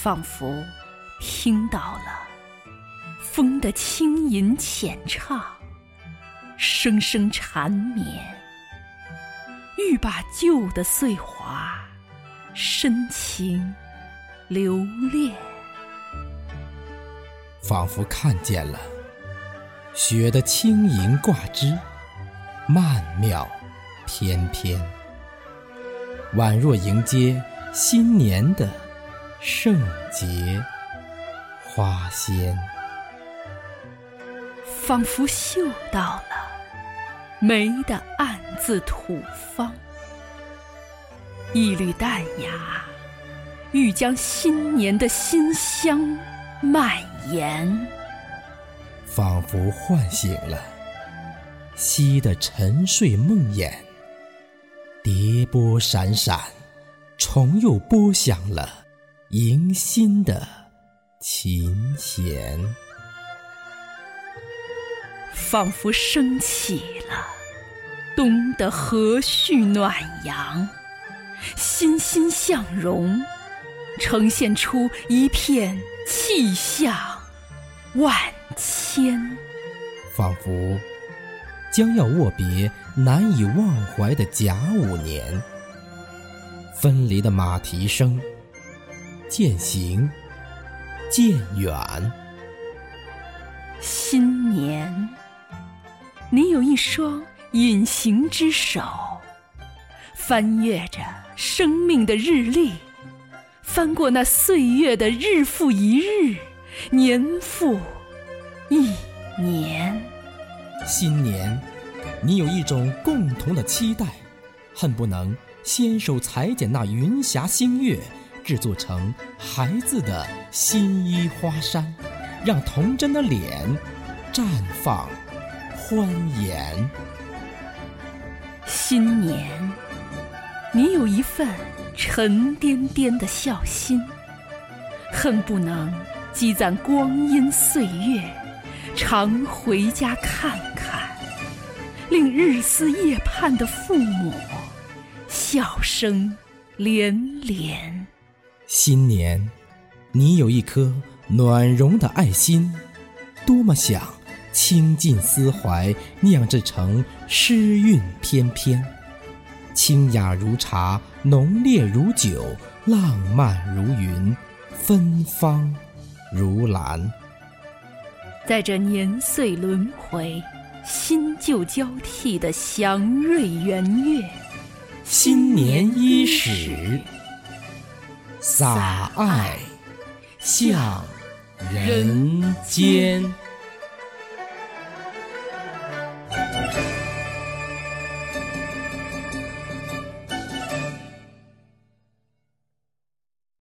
仿佛听到了风的轻吟浅唱，声声缠绵，欲把旧的岁华深情留恋。仿佛看见了雪的轻盈挂枝，曼妙翩翩，宛若迎接新年的圣洁花鲜。仿佛嗅到了梅的暗自吐芳，一缕淡雅，欲将新年的馨香蔓延。仿佛唤醒了昔的沉睡梦魇，蝶波闪闪，重又拨响了迎新的琴弦。仿佛升起了冬的和煦暖阳，欣欣向荣，呈现出一片气象万千。仿佛将要握别难以忘怀的甲午年，分离的马蹄声渐行渐远。新年。你有一双隐形之手，翻阅着生命的日历，翻过那岁月的日复一日，年复一年。新年，你有一种共同的期待，恨不能先手裁剪那云霞星月，制作成孩子的新衣花衫，让童真的脸绽放。欢颜。新年，你有一份沉甸甸的孝心，恨不能积攒光阴岁月，常回家看看，令日思夜盼的父母笑声连连。新年，你有一颗暖融的爱心，多么想。倾尽思怀，酿制成诗韵翩翩，清雅如茶，浓烈如酒，浪漫如云，芬芳如兰。在这年岁轮回、新旧交替的祥瑞元月，新年伊始，洒爱向人间。